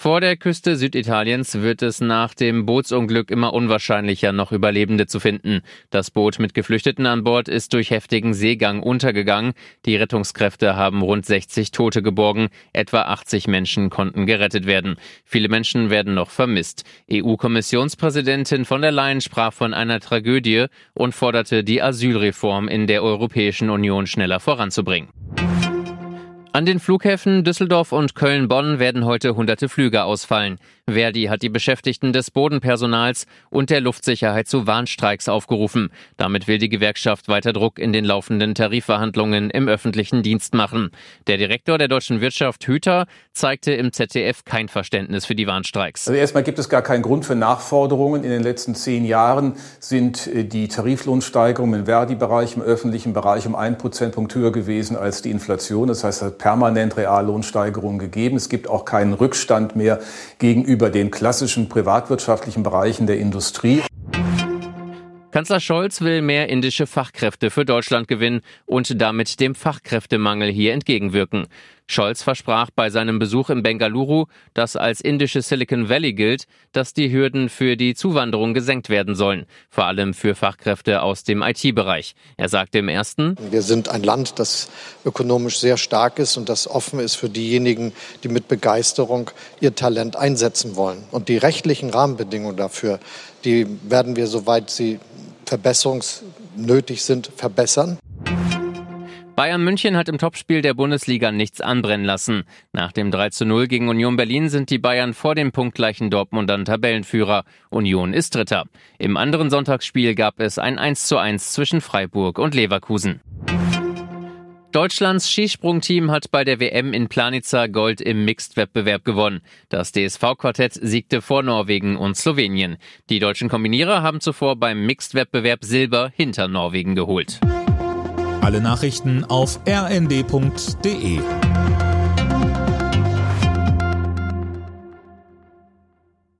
Vor der Küste Süditaliens wird es nach dem Bootsunglück immer unwahrscheinlicher, noch Überlebende zu finden. Das Boot mit Geflüchteten an Bord ist durch heftigen Seegang untergegangen. Die Rettungskräfte haben rund 60 Tote geborgen. Etwa 80 Menschen konnten gerettet werden. Viele Menschen werden noch vermisst. EU-Kommissionspräsidentin von der Leyen sprach von einer Tragödie und forderte die Asylreform in der Europäischen Union schneller voranzubringen. An den Flughäfen Düsseldorf und Köln-Bonn werden heute hunderte Flüge ausfallen. Verdi hat die Beschäftigten des Bodenpersonals und der Luftsicherheit zu Warnstreiks aufgerufen. Damit will die Gewerkschaft weiter Druck in den laufenden Tarifverhandlungen im öffentlichen Dienst machen. Der Direktor der deutschen Wirtschaft Hüter zeigte im ZDF kein Verständnis für die Warnstreiks. Also erstmal gibt es gar keinen Grund für Nachforderungen. In den letzten zehn Jahren sind äh, die Tariflohnsteigerungen im Verdi-Bereich, im öffentlichen Bereich um ein Prozentpunkt höher gewesen als die Inflation. Das heißt, permanent Reallohnsteigerungen gegeben. Es gibt auch keinen Rückstand mehr gegenüber den klassischen privatwirtschaftlichen Bereichen der Industrie. Kanzler Scholz will mehr indische Fachkräfte für Deutschland gewinnen und damit dem Fachkräftemangel hier entgegenwirken. Scholz versprach bei seinem Besuch im Bengaluru, das als indische Silicon Valley gilt, dass die Hürden für die Zuwanderung gesenkt werden sollen, vor allem für Fachkräfte aus dem IT-Bereich. Er sagte im ersten, Wir sind ein Land, das ökonomisch sehr stark ist und das offen ist für diejenigen, die mit Begeisterung ihr Talent einsetzen wollen. Und die rechtlichen Rahmenbedingungen dafür, die werden wir, soweit sie verbesserungsnötig sind, verbessern. Bayern München hat im Topspiel der Bundesliga nichts anbrennen lassen. Nach dem 3 zu 0 gegen Union Berlin sind die Bayern vor dem punktgleichen Dortmundern Tabellenführer. Union ist Dritter. Im anderen Sonntagsspiel gab es ein 1 zu 1 zwischen Freiburg und Leverkusen. Deutschlands Skisprungteam hat bei der WM in Planica Gold im Mixed-Wettbewerb gewonnen. Das DSV-Quartett siegte vor Norwegen und Slowenien. Die deutschen Kombinierer haben zuvor beim Mixed-Wettbewerb Silber hinter Norwegen geholt. Alle Nachrichten auf rnd.de